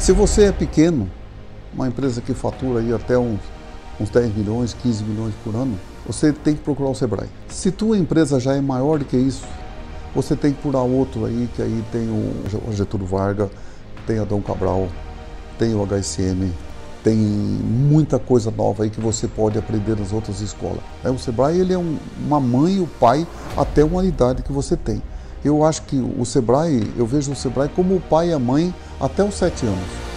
Se você é pequeno, uma empresa que fatura aí até uns, uns 10 milhões, 15 milhões por ano, você tem que procurar o Sebrae. Se tua empresa já é maior do que isso, você tem que procurar outro aí, que aí tem o Getúlio Vargas, tem Adão Cabral, tem o HSM, tem muita coisa nova aí que você pode aprender nas outras escolas. O Sebrae ele é um, uma mãe e o pai até uma idade que você tem. Eu acho que o Sebrae, eu vejo o Sebrae como o pai e a mãe até os sete anos.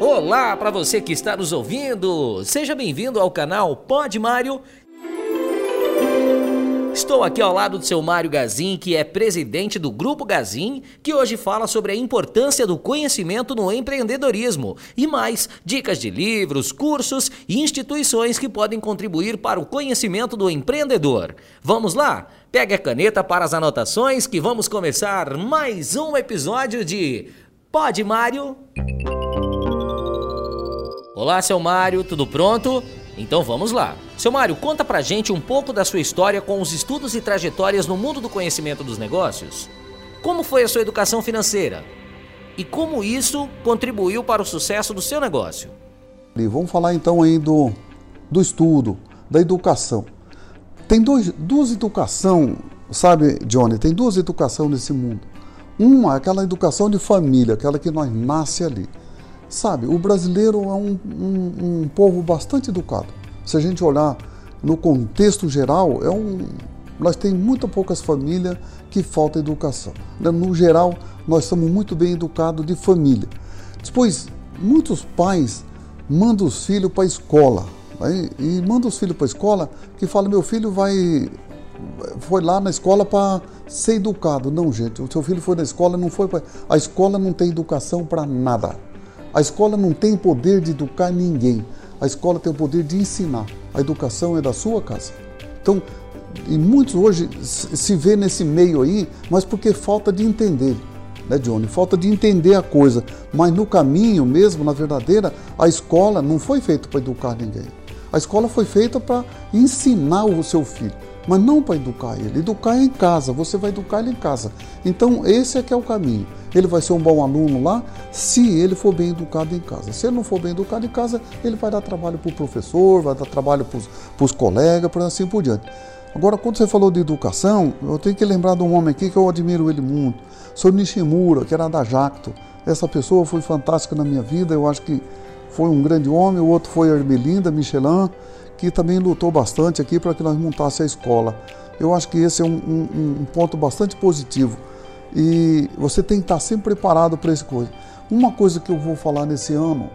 Olá para você que está nos ouvindo. Seja bem-vindo ao canal Pod Mário. Estou aqui ao lado do seu Mário Gazin, que é presidente do Grupo Gazin, que hoje fala sobre a importância do conhecimento no empreendedorismo e mais dicas de livros, cursos e instituições que podem contribuir para o conhecimento do empreendedor. Vamos lá? Pegue a caneta para as anotações que vamos começar mais um episódio de Pod Mário. Olá, seu Mário, tudo pronto? Então vamos lá. Seu Mário, conta pra gente um pouco da sua história com os estudos e trajetórias no mundo do conhecimento dos negócios. Como foi a sua educação financeira? E como isso contribuiu para o sucesso do seu negócio? E vamos falar então aí do, do estudo, da educação. Tem dois, duas educação, sabe, Johnny? Tem duas educação nesse mundo. Uma é aquela educação de família, aquela que nós nasce ali. Sabe, o brasileiro é um, um, um, povo bastante educado. Se a gente olhar no contexto geral, é um, nós temos muito poucas famílias que falta educação. Né? No geral, nós somos muito bem educados de família. Depois, muitos pais mandam os filhos para a escola. Né? E mandam os filhos para a escola que fala, meu filho vai foi lá na escola para ser educado. Não, gente, o seu filho foi na escola, não foi para... A escola não tem educação para nada. A escola não tem poder de educar ninguém. A escola tem o poder de ensinar. A educação é da sua casa. Então, e muitos hoje se vê nesse meio aí, mas porque falta de entender, né, Johnny? Falta de entender a coisa. Mas no caminho mesmo, na verdadeira, a escola não foi feita para educar ninguém. A escola foi feita para ensinar o seu filho mas não para educar ele. Educar é em casa, você vai educar ele em casa. Então, esse é que é o caminho. Ele vai ser um bom aluno lá se ele for bem educado em casa. Se ele não for bem educado em casa, ele vai dar trabalho para o professor, vai dar trabalho para os colegas, para assim por diante. Agora, quando você falou de educação, eu tenho que lembrar de um homem aqui que eu admiro ele muito, Sr. Nishimura, que era da Jacto. Essa pessoa foi fantástica na minha vida, eu acho que foi um grande homem. O outro foi a Ermelinda Michelin que também lutou bastante aqui para que nós montasse a escola. Eu acho que esse é um, um, um, ponto bastante positivo e você tem que estar sempre preparado para essa coisa. Uma coisa que eu vou falar nesse ano,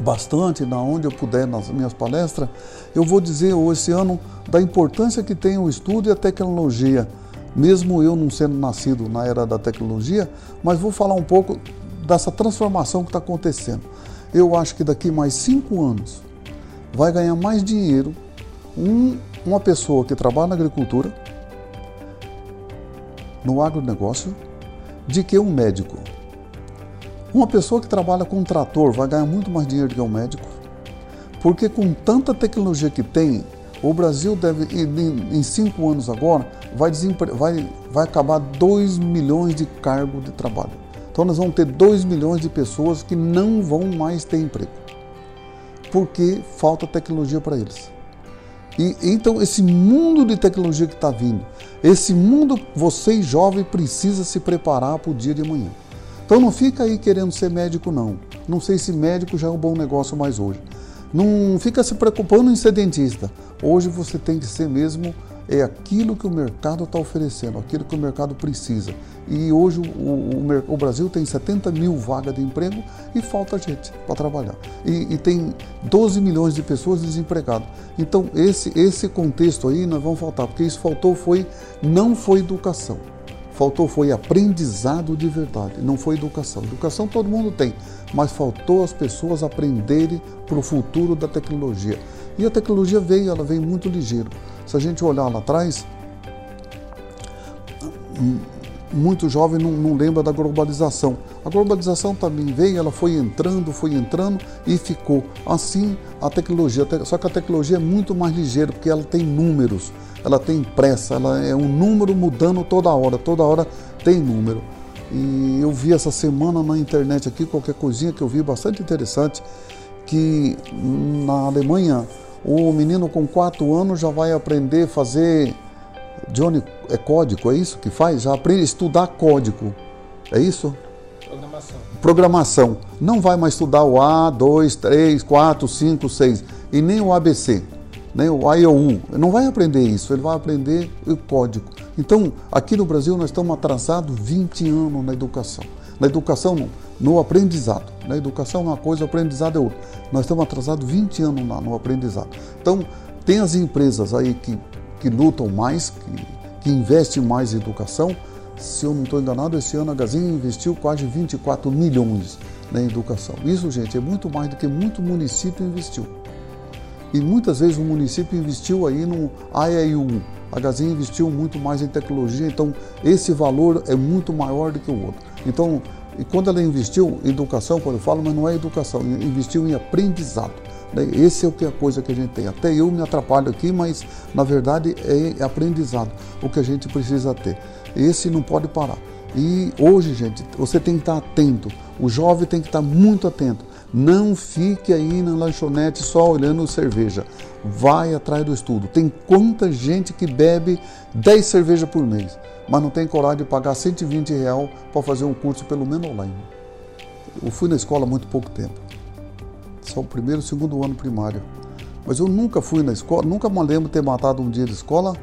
bastante, na onde eu puder nas minhas palestras, eu vou dizer esse ano da importância que tem o estudo e a tecnologia, mesmo eu não sendo nascido na era da tecnologia, mas vou falar um pouco dessa transformação que está acontecendo. Eu acho que daqui mais cinco anos vai ganhar mais dinheiro um, uma pessoa que trabalha na agricultura, no agronegócio, de que um médico. Uma pessoa que trabalha com um trator vai ganhar muito mais dinheiro do que um médico, porque com tanta tecnologia que tem, o Brasil deve, em cinco anos agora, vai, vai, vai acabar 2 milhões de cargos de trabalho. Então nós vamos ter 2 milhões de pessoas que não vão mais ter emprego porque falta tecnologia para eles. E então esse mundo de tecnologia que está vindo, esse mundo vocês jovens precisa se preparar para o dia de amanhã. Então não fica aí querendo ser médico não. Não sei se médico já é um bom negócio mais hoje. Não fica se preocupando em ser dentista. Hoje você tem que ser mesmo é aquilo que o mercado está oferecendo, aquilo que o mercado precisa. E hoje o, o, o, Brasil tem 70 mil vagas de emprego e falta gente para trabalhar. E, e, tem 12 milhões de pessoas desempregadas. Então, esse, esse contexto aí nós vamos faltar, porque isso faltou foi, não foi educação. Faltou foi aprendizado de verdade, não foi educação. Educação todo mundo tem, mas faltou as pessoas aprenderem para o futuro da tecnologia. E a tecnologia veio, ela veio muito ligeiro. Se a gente olhar lá atrás, muito jovem não, não, lembra da globalização. A globalização também veio, ela foi entrando, foi entrando e ficou. Assim a tecnologia, só que a tecnologia é muito mais ligeira porque ela tem números, ela tem pressa, ela é um número mudando toda hora, toda hora tem número. E eu vi essa semana na internet aqui qualquer coisinha que eu vi bastante interessante que na Alemanha o menino com 4 anos já vai aprender a fazer Johnny, é código, é isso que faz? Já aprende a estudar código. É isso? Programação. Programação. Não vai mais estudar o A, 2, 3, 4, 5, 6 e nem o ABC, nem o A e o U. Não vai aprender isso, ele vai aprender o código. Então, aqui no Brasil nós estamos atrasados 20 anos na educação. Na educação, no aprendizado. Na educação é uma coisa, aprendizado é outra. Nós estamos atrasados 20 anos no aprendizado. Então, tem as empresas aí que que lutam mais, que, que investem mais em educação. Se eu não estou enganado, esse ano a Gazin investiu quase 24 milhões na educação. Isso, gente, é muito mais do que muito município investiu. E muitas vezes o município investiu aí no AEU. A Gazin investiu muito mais em tecnologia, então esse valor é muito maior do que o outro. Então, e quando ela investiu em educação, quando eu falo, mas não é educação, investiu em aprendizado. Né? Esse é o que é a coisa que a gente tem. Até eu me atrapalho aqui, mas na verdade é aprendizado o que a gente precisa ter. Esse não pode parar. E hoje, gente, você tem que estar atento. O jovem tem que estar muito atento. Não fique aí na lanchonete só olhando cerveja. Vai atrás do estudo. Tem quanta gente que bebe 10 cervejas por mês, mas não tem coragem de pagar 120 reais para fazer um curso pelo menos online. Eu fui na escola há muito pouco tempo só o primeiro e segundo ano primário. Mas eu nunca fui na escola, nunca me lembro de ter matado um dia de escola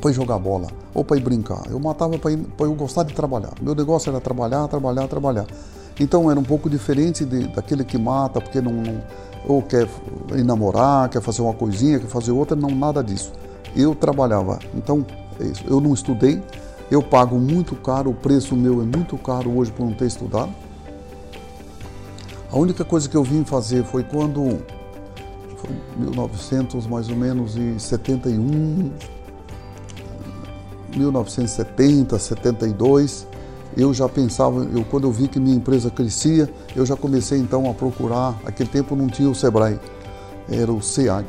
para ir jogar bola ou para ir brincar. Eu matava para eu gostar de trabalhar. Meu negócio era trabalhar, trabalhar, trabalhar. Então era um pouco diferente de, daquele que mata porque não, não ou quer namorar, quer fazer uma coisinha, quer fazer outra, não nada disso. Eu trabalhava. Então é isso. Eu não estudei. Eu pago muito caro, o preço meu é muito caro hoje por não ter estudado. A única coisa que eu vim fazer foi quando foi 1900 mais ou menos e 71, 1970, 72, eu já pensava, eu quando eu vi que minha empresa crescia, eu já comecei então a procurar. Aquele tempo não tinha o Sebrae, era o SEAG.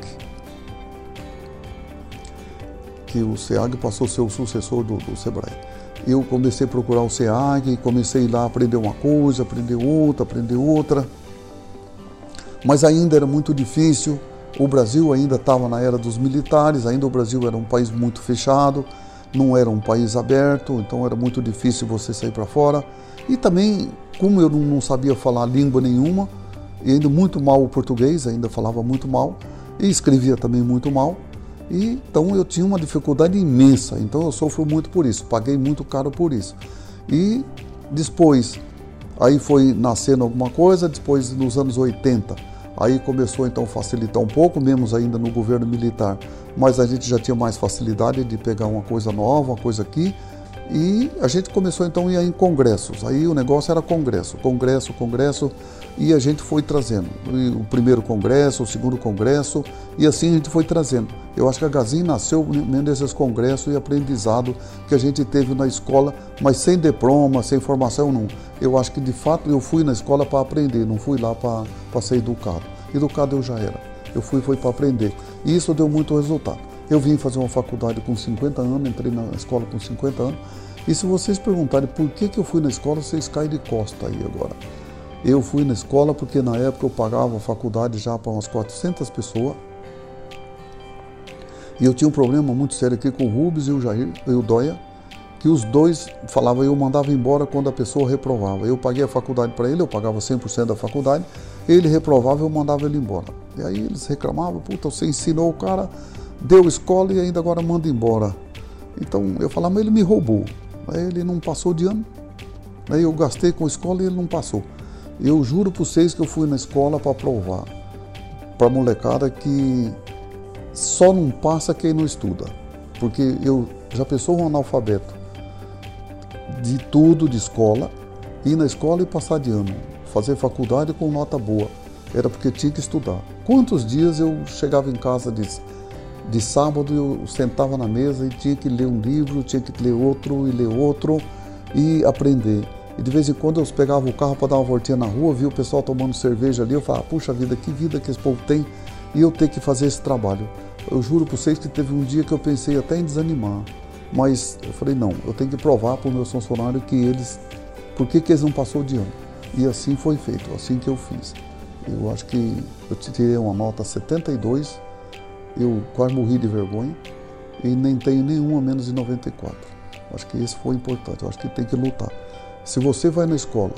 Que o SEAG passou a ser o sucessor do, do Sebrae eu comecei a procurar o SEAG, comecei a lá aprender uma coisa, aprender outra, aprender outra. Mas ainda era muito difícil. O Brasil ainda estava na era dos militares, ainda o Brasil era um país muito fechado, não era um país aberto, então era muito difícil você sair para fora. E também, como eu não sabia falar língua nenhuma, e ainda muito mal o português, ainda falava muito mal, e escrevia também muito mal, e, então eu tinha uma dificuldade imensa, então eu sofro muito por isso, paguei muito caro por isso. E depois, aí foi nascendo alguma coisa, depois nos anos 80, aí começou então a facilitar um pouco, mesmo ainda no governo militar, mas a gente já tinha mais facilidade de pegar uma coisa nova, uma coisa aqui, e a gente começou então a ir em congressos. Aí o negócio era congresso, congresso, congresso, e a gente foi trazendo. O primeiro congresso, o segundo congresso, e assim a gente foi trazendo. Eu acho que a Gazin nasceu mesmo desses congressos e aprendizado que a gente teve na escola, mas sem diploma, sem formação, não. Eu acho que de fato eu fui na escola para aprender, não fui lá para ser educado. Educado eu já era. Eu fui foi para aprender. E isso deu muito resultado. Eu vim fazer uma faculdade com 50 anos, entrei na escola com 50 anos. E se vocês perguntarem por que, que eu fui na escola, vocês caem de costa aí agora. Eu fui na escola porque na época eu pagava a faculdade já para umas 400 pessoas. E eu tinha um problema muito sério aqui com o Rubens e o Jair e o Dóia, que os dois falavam eu mandava embora quando a pessoa reprovava. Eu paguei a faculdade para ele, eu pagava 100% da faculdade, ele reprovava eu mandava ele embora. E aí eles reclamavam, puta, você ensinou o cara deu escola e ainda agora manda embora. Então eu falava, mas ele me roubou. Ele não passou de ano. Aí eu gastei com a escola e ele não passou. Eu juro para vocês que eu fui na escola para provar para a molecada que só não passa quem não estuda. Porque eu já pensou um analfabeto de tudo de escola, ir na escola e passar de ano, fazer faculdade com nota boa. Era porque tinha que estudar. Quantos dias eu chegava em casa e disse, De sábado eu sentava na mesa e tinha que ler um livro, tinha que ler outro e ler outro e aprender. E de vez em quando eu pegava o carro para dar uma voltinha na rua, via o pessoal tomando cerveja ali, eu falava, puxa vida, que vida que esse povo tem e eu ter que fazer esse trabalho. Eu juro para vocês que teve um dia que eu pensei até em desanimar, mas eu falei, não, eu tenho que provar para os meus funcionários que eles, por que, que eles não passou de ano. E assim foi feito, assim que eu fiz. Eu acho que eu tirei uma nota 72, eu quase morri de vergonha e nem tenho nenhuma menos de 94. Acho que isso foi importante, eu acho que tem que lutar. Se você vai na escola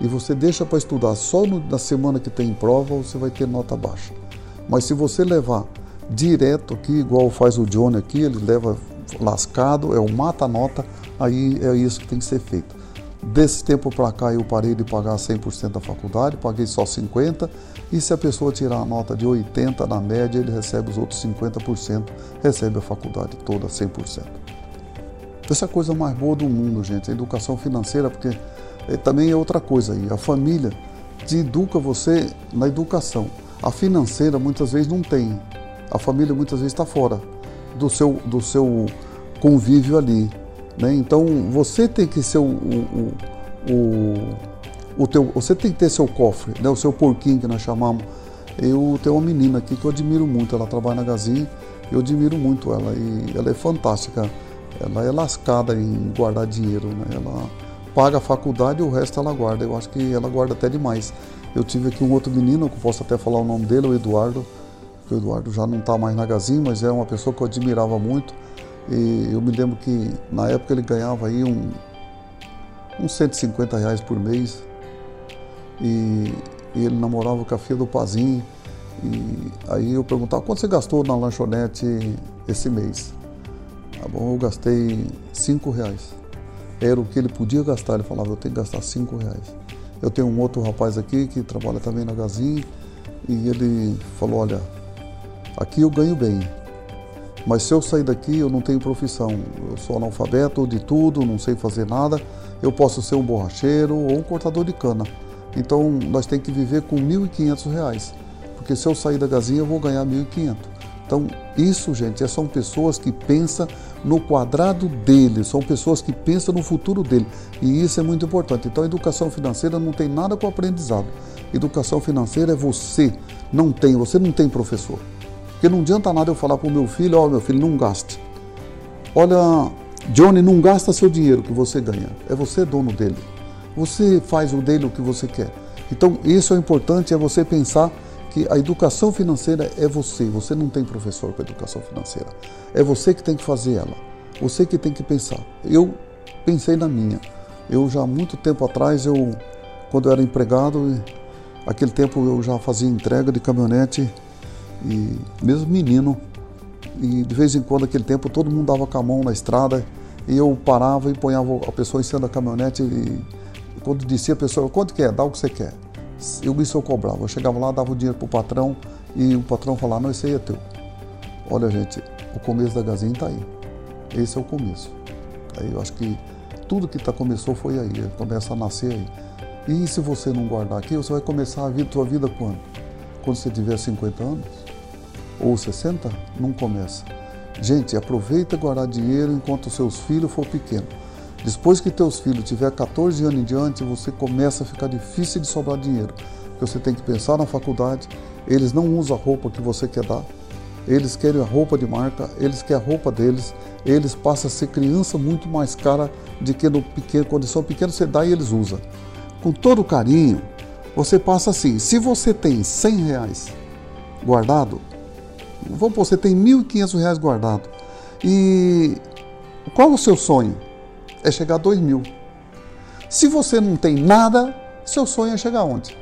e você deixa para estudar só no, na semana que tem prova, você vai ter nota baixa. Mas se você levar direto aqui, igual faz o Johnny aqui, ele leva lascado, é o mata-nota, aí é isso que tem que ser feito. Desse tempo para cá eu parei de pagar 100% da faculdade, paguei só 50%, e se a pessoa tirar a nota de 80% na média, ele recebe os outros 50%, recebe a faculdade toda 100%. Essa é a coisa mais boa do mundo, gente, a educação financeira, porque é, também é outra coisa aí. A família te educa você na educação. A financeira muitas vezes não tem. A família muitas vezes está fora do seu, do seu convívio ali. Né? Então você tem que ser o, o, o, o, teu, você tem que ter seu cofre, né? o seu porquinho que nós chamamos. Eu tenho uma menina aqui que eu admiro muito, ela trabalha na Gazin, eu admiro muito ela e ela é fantástica ela é lascada em guardar dinheiro, né? Ela paga a faculdade e o resto ela guarda. Eu acho que ela guarda até demais. Eu tive aqui um outro menino, que posso até falar o nome dele, o Eduardo. O Eduardo já não está mais na Gazin, mas é uma pessoa que eu admirava muito. E eu me lembro que na época ele ganhava aí um, uns 150 reais por mês. E, e ele namorava com a filha do Pazinho. E aí eu perguntava quanto você gastou na lanchonete esse mês. Tá bom, eu gastei cinco reais. Era o que ele podia gastar. Ele falava, eu tenho que gastar cinco reais. Eu tenho um outro rapaz aqui que trabalha também na Gazin e ele falou, olha, aqui eu ganho bem, mas se eu sair daqui eu não tenho profissão. Eu sou analfabeto de tudo, não sei fazer nada. Eu posso ser um borracheiro ou um cortador de cana. Então nós temos que viver com R$ 1.500, porque se eu sair da Gazinha eu vou ganhar R$ 1.500. Então, isso, gente, são pessoas que pensam no quadrado dele, são pessoas que pensam no futuro dele. E isso é muito importante. Então, a educação financeira não tem nada com aprendizado. Educação financeira é você. Não tem, você não tem professor. Porque não adianta nada eu falar para o meu filho, ó, oh, meu filho, não gaste. Olha, Johnny, não gasta seu dinheiro que você ganha. É você dono dele. Você faz o dele o que você quer. Então, isso é importante, é você pensar que a educação financeira é você, você não tem professor para educação financeira. É você que tem que fazer ela, você que tem que pensar. Eu pensei na minha. Eu já há muito tempo atrás, eu quando eu era empregado, aquele tempo eu já fazia entrega de caminhonete e mesmo menino, e de vez em quando aquele tempo todo mundo dava com a mão na estrada e eu parava e ponhava a pessoa em cima da caminhonete e quando dizia a pessoa, quanto que é? Dá o que você quer eu isso eu cobrava. Eu chegava lá, dava o dinheiro pro patrão e o patrão falava, não, esse aí é teu. Olha, gente, o começo da Gazinha está aí. Esse é o começo. Aí eu acho que tudo que tá, começou foi aí, começa a nascer aí. E se você não guardar aqui, você vai começar a vida, tua vida quando? Quando você tiver 50 anos? Ou 60? Não começa. Gente, aproveita guardar dinheiro enquanto seus filhos for pequenos. Depois que teus filhos tiver 14 anos em diante, você começa a ficar difícil de sobrar dinheiro. Porque você tem que pensar na faculdade, eles não usam a roupa que você quer dar, eles querem a roupa de marca, eles querem a roupa deles, eles passam a ser criança muito mais cara do que no pequeno, quando são pequenos você dá e eles usam. Com todo carinho, você passa assim, se você tem 100 reais guardado, vamos pôr, você tem 1.500 reais guardado, e qual o seu sonho? é chegar a 2 mil. Se você não tem nada, seu sonho é chegar onde?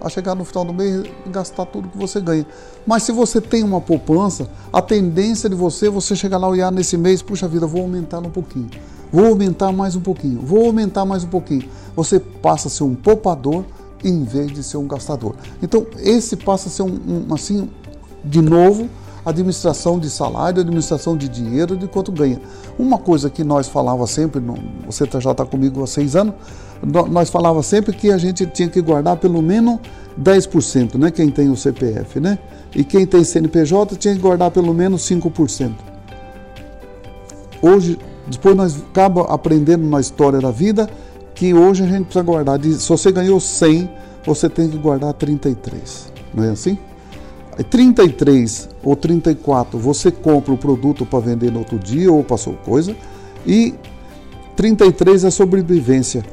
A chegar no final do mês e gastar tudo que você ganha. Mas se você tem uma poupança, a tendência de você, você chegar lá e olhar nesse mês, puxa vida, vou aumentar um pouquinho. Vou aumentar mais um pouquinho. Vou aumentar mais um pouquinho. Você passa a ser um poupador em vez de ser um gastador. Então, esse passa a ser um, um assim, de novo, administração de salário, administração de dinheiro, de quanto ganha. Uma coisa que nós falava sempre, você já está comigo há seis anos, nós falava sempre que a gente tinha que guardar pelo menos 10%, né? Quem tem o CPF, né? E quem tem CNPJ tinha que guardar pelo menos 5%. Hoje, depois nós acaba aprendendo na história da vida que hoje a gente precisa guardar. Se você ganhou 100, você tem que guardar 33. Não é assim? 33 ou 34 você compra o produto para vender no outro dia ou passou coisa. E 33 é sobrevivência.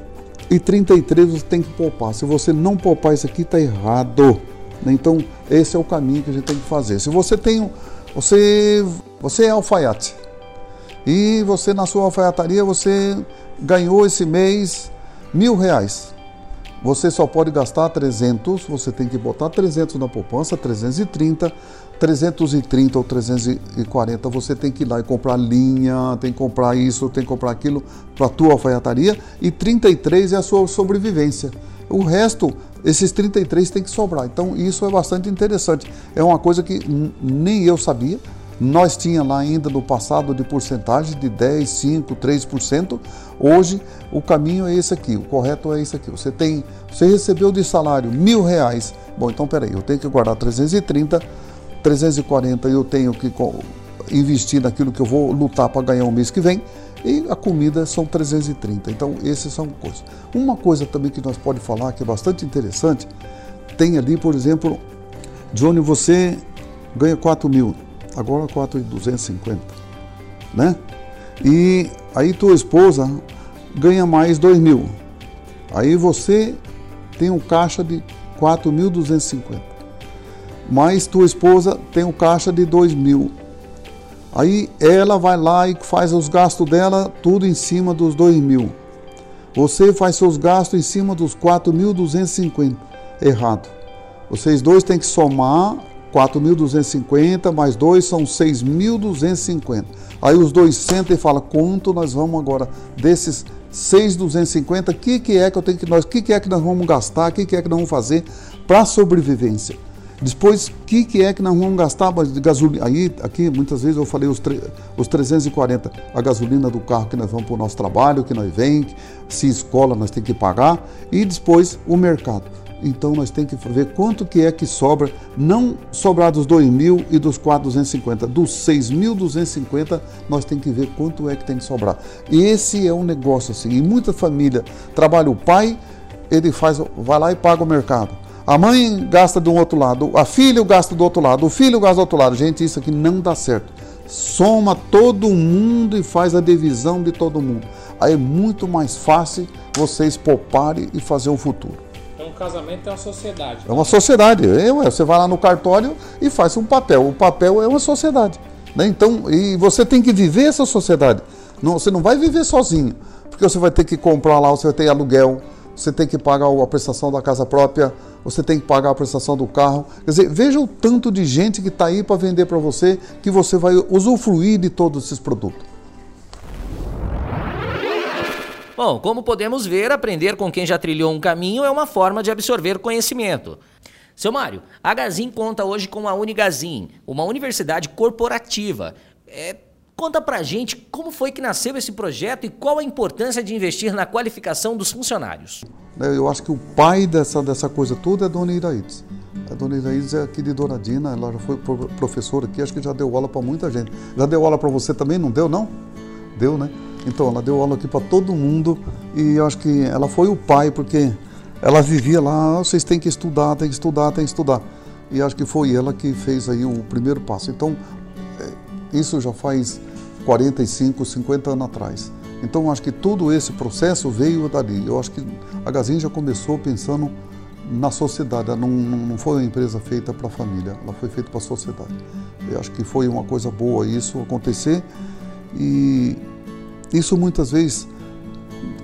E 33 você tem que poupar. Se você não poupar isso aqui, está errado. Então, esse é o caminho que a gente tem que fazer. Se você tem. Você, você é alfaiate. E você, na sua alfaiataria, você ganhou esse mês mil reais. Você só pode gastar 300, você tem que botar 300 na poupança, 330, 330 ou 340, você tem que ir lá e comprar linha, tem que comprar isso, tem que comprar aquilo para a tua alfaiataria e 33 é a sua sobrevivência. O resto, esses 33 tem que sobrar. Então isso é bastante interessante. É uma coisa que nem eu sabia. Nós tinha lá ainda no passado de porcentagem de 10, 5, 3%. Hoje o caminho é esse aqui, o correto é esse aqui. Você tem, você recebeu de salário mil reais. Bom, então peraí, eu tenho que guardar 330, 340 eu tenho que investir naquilo que eu vou lutar para ganhar o mês que vem e a comida são 330. Então, esses são coisas. Uma coisa também que nós podemos falar que é bastante interessante, tem ali, por exemplo, Johnny, você ganha 4 mil agora 4,250, né? E aí tua esposa ganha mais 2 mil. Aí você tem um caixa de 4.250. Mas tua esposa tem um caixa de 2 mil. Aí ela vai lá e faz os gastos dela tudo em cima dos 2 mil. Você faz seus gastos em cima dos 4.250. Errado. Vocês dois têm que somar 4.250 mais 2 são 6.250. Aí os dois sentam e falam quanto nós vamos agora desses 6.250, o que, que é que eu tenho que nós, que, que é que nós vamos gastar, o que, que é que nós vamos fazer para sobrevivência. Depois, o que, que é que nós vamos gastar de gasolina? Aí, aqui, muitas vezes eu falei os, os 340, a gasolina do carro que nós vamos para o nosso trabalho, que nós vem, se escola nós temos que pagar, e depois o mercado. Então nós temos que ver quanto que é que sobra, não sobrar dos 2 mil e dos 4.250, dos 6.250 nós temos que ver quanto é que tem que sobrar. Esse é um negócio assim. E muita família trabalha o pai, ele faz, vai lá e paga o mercado. A mãe gasta de um outro lado, a filha gasta do outro lado, o filho gasta do outro lado. Gente, isso aqui não dá certo. Soma todo mundo e faz a divisão de todo mundo. Aí é muito mais fácil vocês pouparem e fazer um futuro casamento é uma sociedade. É uma sociedade. É, você vai lá no cartório e faz um papel. O papel é uma sociedade. Né? Então, e você tem que viver essa sociedade. Não, você não vai viver sozinho. Porque você vai ter que comprar lá, você vai ter aluguel, você tem que pagar a prestação da casa própria, você tem que pagar a prestação do carro. Quer dizer, veja o tanto de gente que está aí para vender para você, que você vai usufruir de todos esses produtos. Bom, como podemos ver, aprender com quem já trilhou um caminho é uma forma de absorver conhecimento. Seu Mário, a Gazin conta hoje com a Unigazin, uma universidade corporativa. É, conta pra gente como foi que nasceu esse projeto e qual a importância de investir na qualificação dos funcionários. É, eu acho que o pai dessa, dessa coisa toda é a dona Iraides. A dona Iraides é aqui de Douradina, ela já foi professora aqui, acho que já deu aula para muita gente. Já deu aula para você também, não deu não? Deu, né? Então, ela deu aula aqui para todo mundo e eu acho que ela foi o pai, porque ela vivia lá, ah, vocês têm que estudar, tem que estudar, tem que estudar. E acho que foi ela que fez aí o primeiro passo. Então, é, isso já faz 45, 50 anos atrás. Então, acho que todo esse processo veio dali. Eu acho que a Gazin já começou pensando na sociedade. Ela não, não foi uma empresa feita para a família, ela foi feita para a sociedade. Eu acho que foi uma coisa boa isso acontecer. E isso muitas vezes,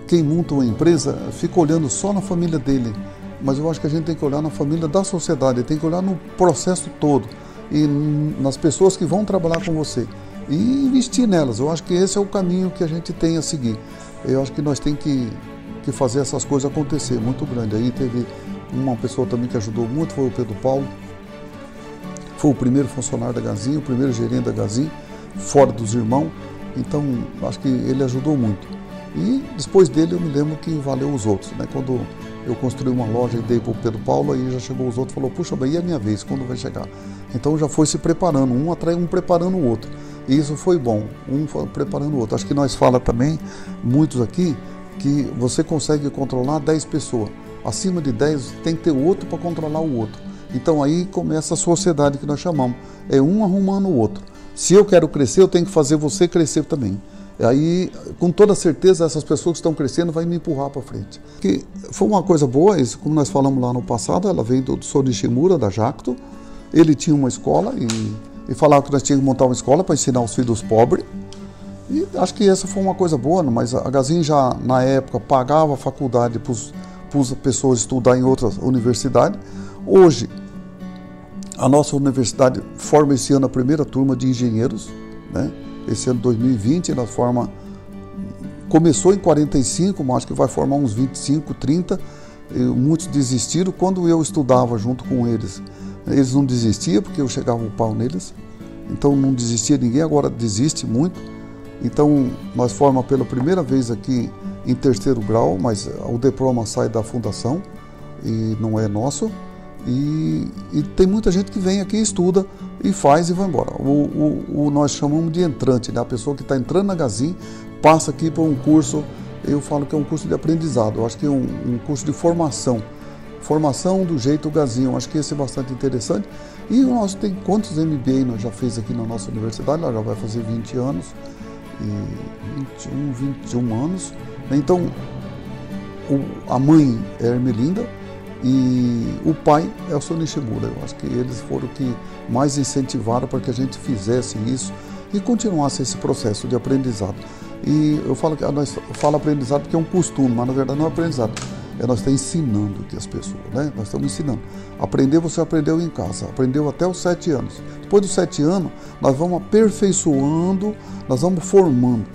quem monta uma empresa fica olhando só na família dele, mas eu acho que a gente tem que olhar na família da sociedade, tem que olhar no processo todo e nas pessoas que vão trabalhar com você e investir nelas. Eu acho que esse é o caminho que a gente tem a seguir. Eu acho que nós temos que, que fazer essas coisas acontecer, muito grande. Aí teve uma pessoa também que ajudou muito, foi o Pedro Paulo. foi o primeiro funcionário da Gazin, o primeiro gerente da Gazin, fora dos irmãos. Então, acho que ele ajudou muito. E depois dele eu me lembro que valeu os outros. Né? Quando eu construí uma loja e dei para o Pedro Paulo, aí já chegou os outros e falou, puxa bem, e a minha vez, quando vai chegar? Então já foi se preparando, um atrai um preparando o outro. E isso foi bom, um preparando o outro. Acho que nós fala também, muitos aqui, que você consegue controlar 10 pessoas. Acima de 10 tem que ter outro para controlar o outro. Então aí começa a sociedade que nós chamamos. É um arrumando o outro. Se eu quero crescer, eu tenho que fazer você crescer também. Aí, com toda certeza, essas pessoas que estão crescendo vão me empurrar para frente. Que foi uma coisa boa, isso, como nós falamos lá no passado, ela veio do Sonishimura, da Jacto. Ele tinha uma escola e, e falava que nós tínhamos que montar uma escola para ensinar os filhos pobres. E acho que essa foi uma coisa boa, mas a Gazin já, na época, pagava a faculdade para as pessoas estudar em outras universidades. Hoje, a nossa universidade forma esse ano a primeira turma de engenheiros, né? Esse ano 2020 nós forma começou em 45, mas acho que vai formar uns 25, 30. E muitos desistiram quando eu estudava junto com eles. Eles não desistiam porque eu chegava o pau neles. Então não desistia ninguém, agora desiste muito. Então nós formamos pela primeira vez aqui em terceiro grau, mas o diploma sai da fundação e não é nosso. E, e, tem muita gente que vem aqui, estuda e faz e vai embora. O, o, o nós chamamos de entrante, né? a pessoa que está entrando na Gazin passa aqui por um curso, eu falo que é um curso de aprendizado, eu acho que é um, um curso de formação. Formação do jeito Gazin, eu acho que esse é bastante interessante. E nós tem quantos MBA nós já fez aqui na nossa universidade, nós já vai fazer 20 anos, e 21, 21 anos. Então, o, a mãe é Ermelinda, e o pai é o Sr. Nishimura. Eu acho que eles foram que mais incentivaram para que a gente fizesse isso e continuasse esse processo de aprendizado. E eu falo que nós falo aprendizado porque é um costume, mas na verdade não é aprendizado. É nós estamos ensinando aqui as pessoas, né? Nós estamos ensinando. Aprender você aprendeu em casa, aprendeu até os sete anos. Depois dos sete anos, nós vamos aperfeiçoando, nós vamos formando.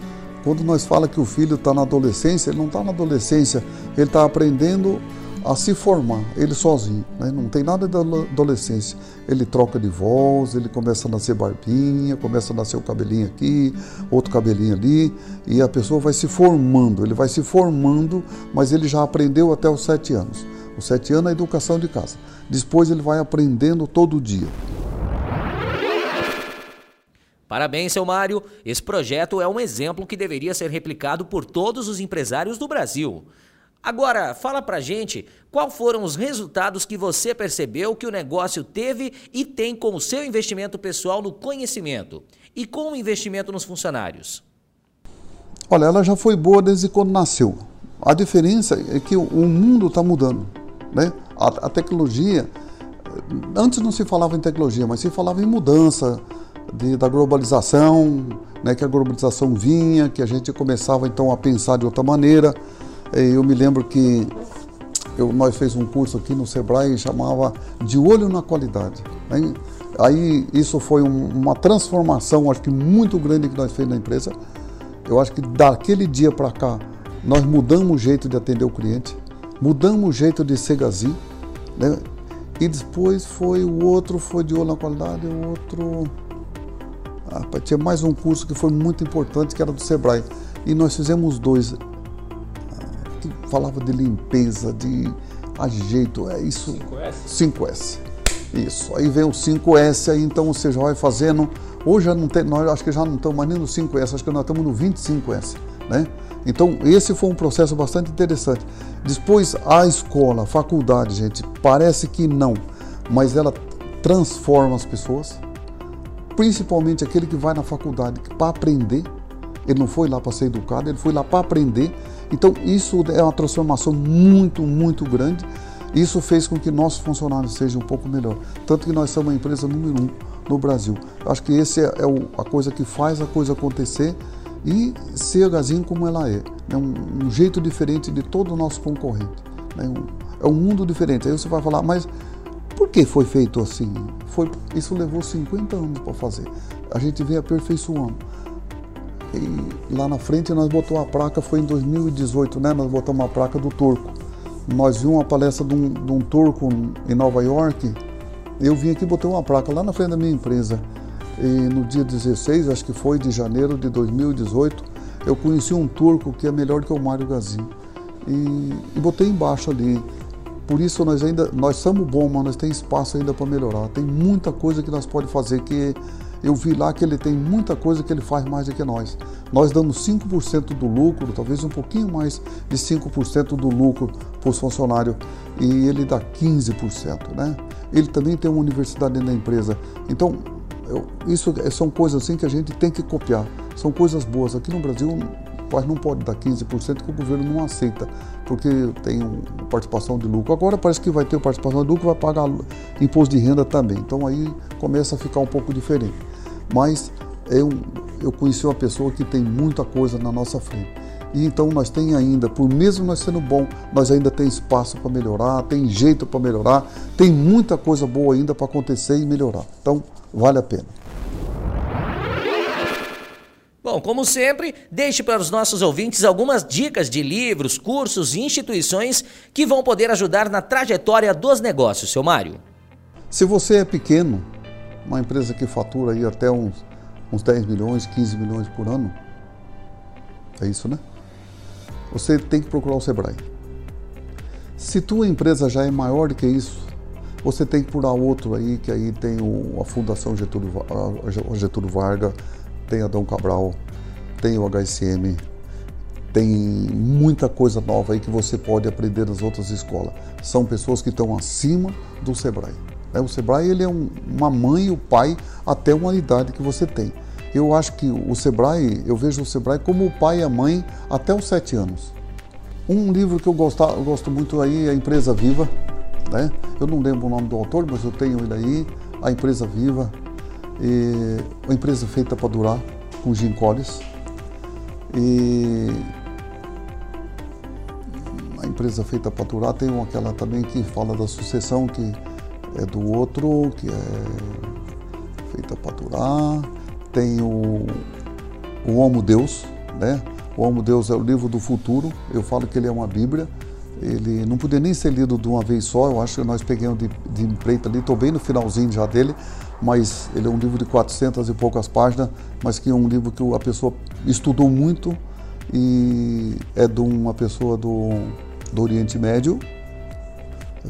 Quando nós fala que o filho está na adolescência, ele não está na adolescência, ele está aprendendo a se formar, ele sozinho, né? não tem nada da adolescência. Ele troca de voz, ele começa a nascer barbinha, começa a nascer o cabelinho aqui, outro cabelinho ali, e a pessoa vai se formando, ele vai se formando, mas ele já aprendeu até os sete anos. Os sete anos é a educação de casa. Depois ele vai aprendendo todo dia. Parabéns, seu Mário. Esse projeto é um exemplo que deveria ser replicado por todos os empresários do Brasil. Agora, fala pra gente qual foram os resultados que você percebeu que o negócio teve e tem com o seu investimento pessoal no conhecimento e com o investimento nos funcionários. Olha, ela já foi boa desde quando nasceu. A diferença é que o mundo está mudando. Né? A, a, tecnologia, antes não se falava em tecnologia, mas se falava em mudança de, da globalização, né? que a globalização vinha, que a gente começava então a pensar de outra maneira. Eu me lembro que eu, nós fez um curso aqui no Sebrae chamava De Olho na Qualidade. Aí, aí isso foi um, uma transformação, acho que muito grande que nós fez na empresa. Eu acho que daquele dia para cá nós mudamos o jeito de atender o cliente, mudamos o jeito de ser gazi, né? E depois foi o outro, foi de olho na qualidade, o outro. Ah, tinha mais um curso que foi muito importante, que era do Sebrae. E nós fizemos dois falava de limpeza, de ajeito, é isso. 5S? 5S. Isso. Aí vem o 5S, aí então você já vai fazendo. Hoje já não tem, nós acho que já não estamos mais nem no 5S, acho que nós estamos no 25S, né? Então, esse foi um processo bastante interessante. Depois, a escola, a faculdade, gente, parece que não, mas ela transforma as pessoas, principalmente aquele que vai na faculdade para aprender. Ele não foi lá para ser educado, ele foi lá para aprender então, isso é uma transformação muito, muito grande. Isso fez com que nossos funcionários sejam um pouco melhor. Tanto que nós somos a empresa número um no Brasil. Acho que essa é, é a coisa que faz a coisa acontecer e ser a Gazin como ela é. É um, um jeito diferente de todo o nosso concorrente. É um, é um mundo diferente. Aí você vai falar, mas por que foi feito assim? Foi, isso levou 50 anos para fazer. A gente vem aperfeiçoando. E lá na frente nós botamos a placa, foi em 2018, né? Nós botamos a placa do turco. Nós vimos uma palestra de um, de um turco em Nova York Eu vim aqui botei uma placa lá na frente da minha empresa. E no dia 16, acho que foi de janeiro de 2018, eu conheci um turco que é melhor que o Mário Gazin. E, e botei embaixo ali. Por isso nós ainda nós somos bons, mas nós temos espaço ainda para melhorar. Tem muita coisa que nós pode fazer que eu vi lá que ele tem muita coisa que ele faz mais do que nós. Nós damos 5% do lucro, talvez um pouquinho mais de 5% do lucro para os funcionários e ele dá 15%, né? Ele também tem uma universidade dentro da empresa. Então, eu, isso são coisas assim que a gente tem que copiar. São coisas boas. Aqui no Brasil, mas não pode dar 15% que o governo não aceita, porque tem participação de lucro. Agora parece que vai ter participação de lucro, vai pagar imposto de renda também. Então aí começa a ficar um pouco diferente. Mas eu, eu conheci uma pessoa que tem muita coisa na nossa frente. E então nós tem ainda, por mesmo nós sendo bom, nós ainda tem espaço para melhorar, tem jeito para melhorar, tem muita coisa boa ainda para acontecer e melhorar. Então, vale a pena. Bom, como sempre, deixe para os nossos ouvintes algumas dicas de livros, cursos e instituições que vão poder ajudar na trajetória dos negócios, seu Mário. Se você é pequeno, uma empresa que fatura aí até uns, uns 10 milhões, 15 milhões por ano, é isso, né? Você tem que procurar o Sebrae. Se tua empresa já é maior do que isso, você tem que procurar outro aí, que aí tem o, a Fundação Getúlio, a Getúlio Vargas, tem Adão Cabral, tem o HSM, tem muita coisa nova aí que você pode aprender das outras escolas. São pessoas que estão acima do Sebrae. Né? O Sebrae ele é um, uma mãe e o pai até uma idade que você tem. Eu acho que o Sebrae, eu vejo o Sebrae como o pai e a mãe até os sete anos. Um livro que eu gosto, eu gosto muito aí é A Empresa Viva. Né? Eu não lembro o nome do autor, mas eu tenho ele aí, A Empresa Viva, e uma empresa feita para durar, com Jim Collins. E a empresa feita para durar tem aquela também que fala da sucessão, que é do outro, que é feita para durar. Tem o, o Homo Deus, né? O Homo Deus é o livro do futuro. Eu falo que ele é uma Bíblia. Ele não podia nem ser lido de uma vez só. Eu acho que nós pegamos de, de empreita ali. Estou bem no finalzinho já dele mas ele é um livro de 400 e poucas páginas, mas que é um livro que a pessoa estudou muito e é de uma pessoa do, do Oriente Médio,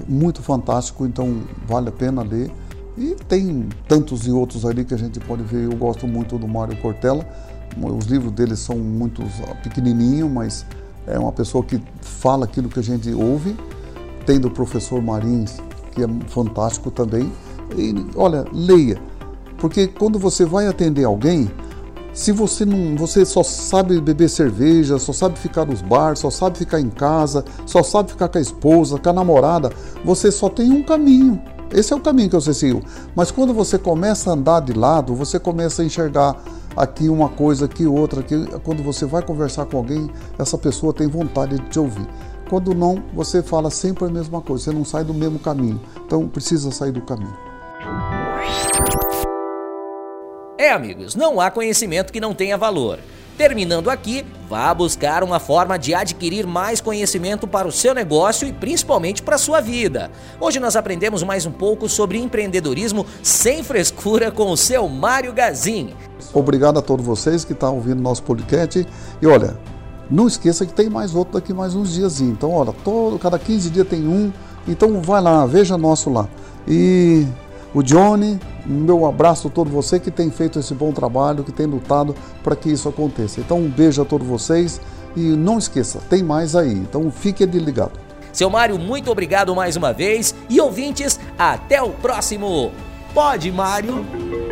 muito fantástico, então vale a pena ler. E tem tantos e outros ali que a gente pode ver. Eu gosto muito do Mário Cortella. Os livros dele são muito pequenininhos, mas é uma pessoa que fala aquilo que a gente ouve. Tem do professor Marins, que é fantástico também. E, olha, leia. Porque quando você vai atender alguém, se você não, você só sabe beber cerveja, só sabe ficar nos bares, só sabe ficar em casa, só sabe ficar com a esposa, com a namorada, você só tem um caminho. Esse é o caminho que você seguiu. Mas quando você começa a andar de lado, você começa a enxergar aqui uma coisa, aqui outra, aqui. Quando você vai conversar com alguém, essa pessoa tem vontade de te ouvir. Quando não, você fala sempre a mesma coisa, você não sai do mesmo caminho. Então precisa sair do caminho. É, amigos, não há conhecimento que não tenha valor. Terminando aqui, vá buscar uma forma de adquirir mais conhecimento para o seu negócio e principalmente para a sua vida. Hoje nós aprendemos mais um pouco sobre empreendedorismo sem frescura com o seu Mário Gazin. Obrigado a todos vocês que estão ouvindo nosso podcast. E olha, não esqueça que tem mais outro daqui mais uns dias. Então, olha, todo, cada 15 dias tem um. Então vai lá, veja nosso lá. E o Johnny, meu abraço a todo você que tem feito esse bom trabalho, que tem lutado para que isso aconteça. Então, um beijo a todos vocês e não esqueça, tem mais aí. Então, fique ligado. Seu Mário, muito obrigado mais uma vez e ouvintes, até o próximo. Pode, Mário.